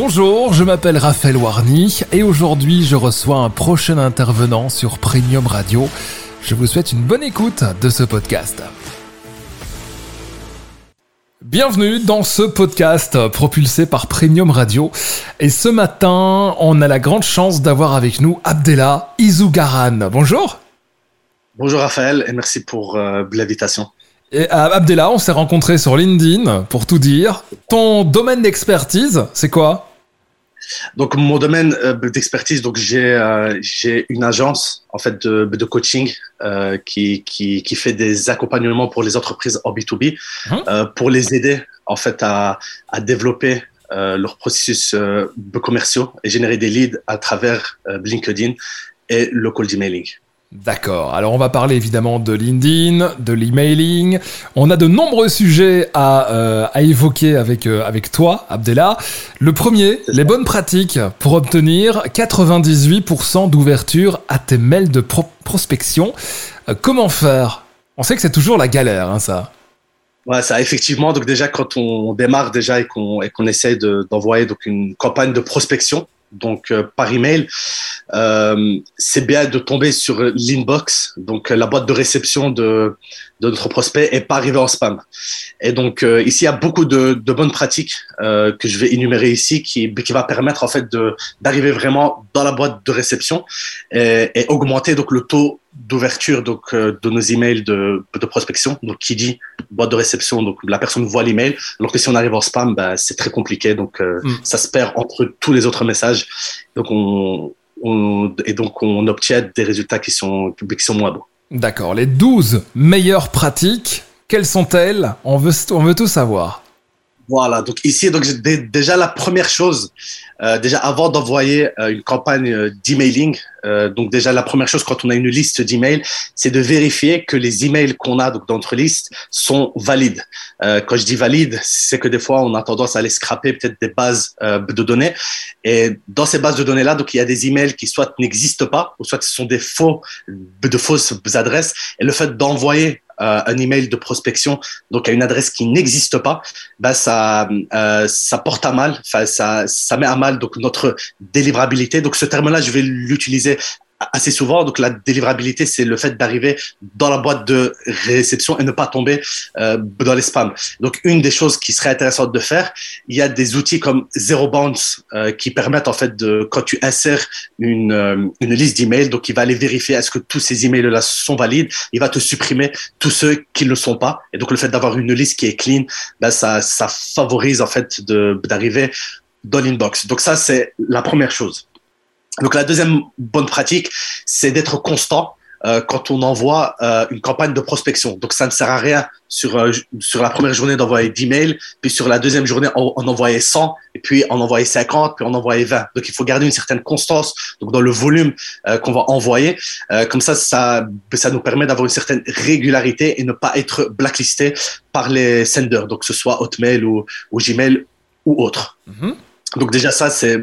Bonjour, je m'appelle Raphaël Warny et aujourd'hui je reçois un prochain intervenant sur Premium Radio. Je vous souhaite une bonne écoute de ce podcast. Bienvenue dans ce podcast propulsé par Premium Radio. Et ce matin, on a la grande chance d'avoir avec nous Abdella Izougaran. Bonjour. Bonjour Raphaël et merci pour euh, l'invitation. Et euh, Abdella, on s'est rencontrés sur LinkedIn pour tout dire. Ton domaine d'expertise, c'est quoi? Donc mon domaine euh, d'expertise, donc j'ai euh, j'ai une agence en fait de, de coaching euh, qui, qui, qui fait des accompagnements pour les entreprises en B2B hein? euh, pour les aider en fait à, à développer euh, leur processus commerciaux et générer des leads à travers LinkedIn et le cold emailing. D'accord. Alors on va parler évidemment de LinkedIn, de l'emailing. On a de nombreux sujets à, euh, à évoquer avec, euh, avec toi, Abdella. Le premier, les bonnes pratiques pour obtenir 98% d'ouverture à tes mails de prospection. Euh, comment faire? On sait que c'est toujours la galère, hein, ça. Ouais, ça effectivement. Donc déjà quand on démarre déjà et qu'on et qu'on essaye d'envoyer donc une campagne de prospection, donc euh, par email, euh, c'est bien de tomber sur l'inbox, donc la boîte de réception de, de notre prospect, et pas arriver en spam. Et donc euh, ici, il y a beaucoup de, de bonnes pratiques euh, que je vais énumérer ici, qui, qui va permettre en fait d'arriver vraiment dans la boîte de réception et, et augmenter donc le taux d'ouverture donc euh, de nos emails de, de prospection. Donc qui dit boîte de réception, donc la personne voit l'email. Alors que si on arrive en spam, bah, c'est très compliqué, donc euh, mm. ça se perd entre tous les autres messages. Donc on, on, et donc on obtient des résultats qui sont qui sont moins bons. D'accord. Les 12 meilleures pratiques, quelles sont-elles? On veut, on veut tout savoir. Voilà, donc ici, donc déjà la première chose, euh, déjà avant d'envoyer euh, une campagne euh, d'emailing, euh, donc déjà la première chose quand on a une liste d'emails, c'est de vérifier que les emails qu'on a donc dans notre liste sont valides. Euh, quand je dis valide, c'est que des fois on a tendance à aller scraper peut-être des bases de données, et dans ces bases de données là, donc il y a des emails qui soit n'existent pas, ou soit ce sont des faux, de fausses adresses, et le fait d'envoyer euh, un email de prospection donc à une adresse qui n'existe pas, bah ça euh, ça porte à mal, ça ça met à mal donc notre délivrabilité. Donc ce terme-là, je vais l'utiliser assez souvent. Donc la délivrabilité, c'est le fait d'arriver dans la boîte de réception et ne pas tomber euh, dans les spams. Donc une des choses qui serait intéressante de faire, il y a des outils comme Zero Bounce euh, qui permettent en fait de quand tu insères une, euh, une liste d'emails, donc il va aller vérifier est-ce que tous ces emails là sont valides. Il va te supprimer tous ceux qui ne le sont pas. Et donc le fait d'avoir une liste qui est clean, ben ça ça favorise en fait d'arriver dans l'inbox. Donc ça c'est la première chose. Donc la deuxième bonne pratique, c'est d'être constant euh, quand on envoie euh, une campagne de prospection. Donc ça ne sert à rien sur euh, sur la première journée d'envoyer 10 mails, puis sur la deuxième journée on, on envoyait 100, et puis on envoyait 50, puis on envoyait 20. Donc il faut garder une certaine constance donc dans le volume euh, qu'on va envoyer. Euh, comme ça, ça ça nous permet d'avoir une certaine régularité et ne pas être blacklisté par les senders, donc que ce soit Hotmail ou, ou Gmail ou autre. Mm -hmm. Donc déjà ça c'est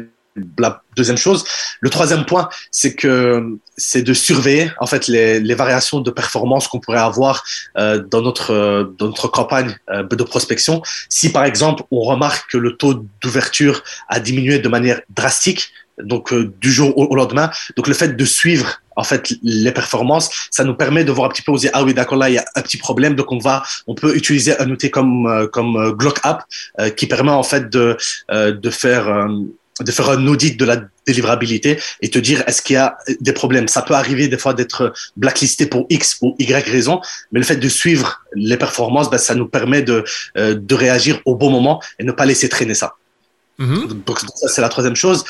la deuxième chose. Le troisième point, c'est que c'est de surveiller en fait les, les variations de performance qu'on pourrait avoir euh, dans notre euh, dans notre campagne euh, de prospection. Si par exemple on remarque que le taux d'ouverture a diminué de manière drastique, donc euh, du jour au, lendemain, donc le fait de suivre en fait les performances, ça nous permet de voir un petit peu, dire ah oui d'accord là il y a un petit problème, donc on va on peut utiliser un outil comme euh, comme Glock App qui permet en fait de de faire de faire un audit de la délivrabilité et te dire est-ce qu'il y a des problèmes? Ça peut arriver des fois d'être blacklisté pour X ou Y raison, mais le fait de suivre les performances, ben, ça nous permet de, euh, de réagir au bon moment et ne pas laisser traîner ça. Mm-hmm. Donc ça c'est la troisième chose.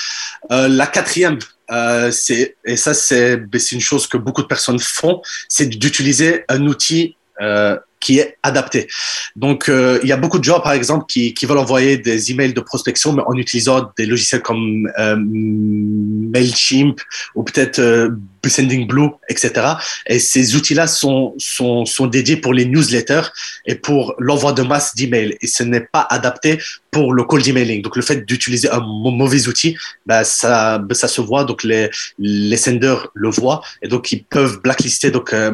Euh, la quatrième, euh, c'est et ça c'est ben, c'est une chose que beaucoup de personnes font, c'est d'utiliser un outil euh, qui est adapté. Donc, euh, il y a beaucoup de gens, par exemple, qui, veulent envoyer des emails de prospection, mais en utilisant des logiciels comme euh, Mailchimp ou peut-être euh, Sending Blue, etc. Et ces outils-là sont, sont, sont dédiés pour les newsletters et pour l'envoi de masse d'emails. Et ce n'est pas adapté pour le cold emailing. Donc, le fait d'utiliser un mauvais outil, bah, ça, ça se voit. Donc, les, les senders le voient et donc ils peuvent blacklister euh,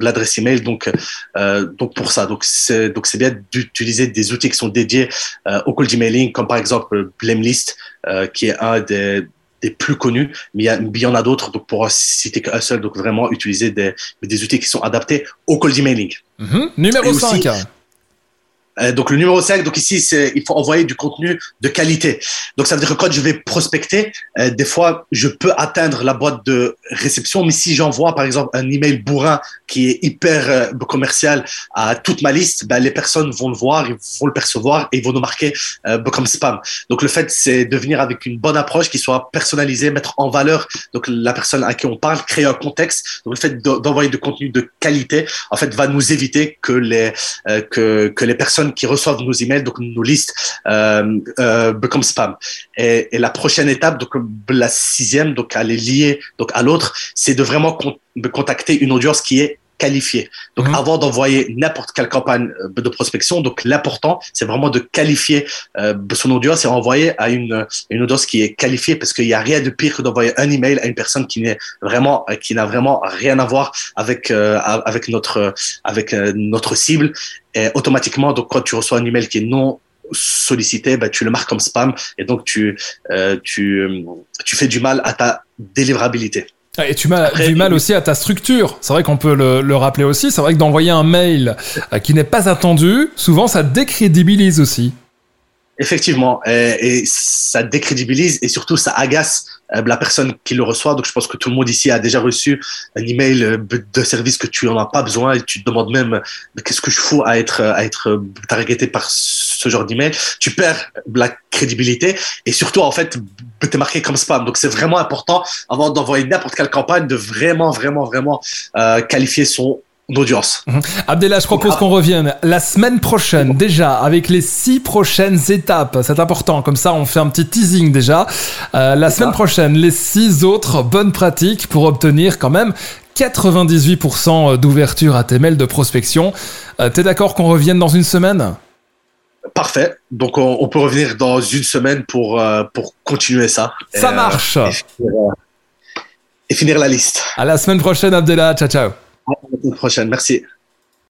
l'adresse email. Donc, euh, donc pour ça, donc c'est bien d'utiliser des outils qui sont dédiés euh, au cold emailing, comme par exemple Blamelist, qui est un des plus connus, mais il y, en a d'autres. Donc, pour citer qu'un seul, donc vraiment utiliser des, des outils qui sont adaptés au cold emailing. Mhm. Numéro 5. Euh, donc le numéro 5, donc ici, c'est il faut envoyer du contenu de qualité. Donc ça veut dire que quand je vais prospecter, euh, des fois, je peux atteindre la boîte de réception, mais si j'envoie par exemple un email bourrin qui est hyper euh, commercial à toute ma liste, ben, les personnes vont le voir, ils vont le percevoir et ils vont nous marquer comme spam. Donc le fait, c'est de venir avec une bonne approche qui soit personnalisée, mettre en valeur donc la personne à qui on parle, créer un contexte. Donc le fait d'envoyer du contenu de qualité, en fait, va nous éviter que les que que les personnes qui reçoivent nos emails, donc nos listes, euh, euh, comme spam. Et, la prochaine étape, donc la sixième, donc elle est liée donc à l'autre, c'est de vraiment contacter une audience qui est Donc, mhm. avant d'envoyer n'importe quelle campagne euh, de prospection, donc l'important, c'est vraiment de qualifier euh, son audience et envoyer à une, une audience qui est qualifiée parce qu'il n'y a rien de pire que d'envoyer un email à une personne qui n'est vraiment, qui n'a vraiment rien à voir avec, avec notre, avec notre cible et automatiquement, donc, quand tu reçois un email qui est non sollicité, bah, tu le marques comme spam et donc tu, euh, tu, tu fais du mal à ta délivrabilité. Et tu as du mal aussi à ta structure. C'est vrai qu'on peut le, le, rappeler aussi. C'est vrai que d'envoyer un mail euh, qui n'est pas attendu, souvent ça décrédibilise aussi. Effectivement, et, et, ça décrédibilise et surtout ça agace euh, la personne qui le reçoit. Donc, je pense que tout le monde ici a déjà reçu un email euh, de service que tu en as pas besoin et tu te demandes même qu'est-ce que je fous à être à être targeté par ce genre d'email? Tu perds la crédibilité et surtout en fait t'es marqué comme spam. Donc, c'est vraiment important avant d'envoyer n'importe quelle campagne de vraiment vraiment vraiment euh, qualifier son d'audience. Mhm. Abdella, je propose qu'on revienne la semaine prochaine déjà avec les six prochaines étapes. C'est important, comme ça on fait un petit teasing déjà. Euh, la semaine prochaine, les six autres bonnes pratiques pour obtenir quand même 98% d'ouverture à tes mails de prospection. Euh, T'es d'accord qu'on revienne dans une semaine? Parfait. Donc on, peut revenir dans une semaine pour, euh, pour continuer ça. Ça euh, marche. Et finir, et finir la liste. À la semaine prochaine, Abdella. Ciao, ciao. À la prochaine. Merci.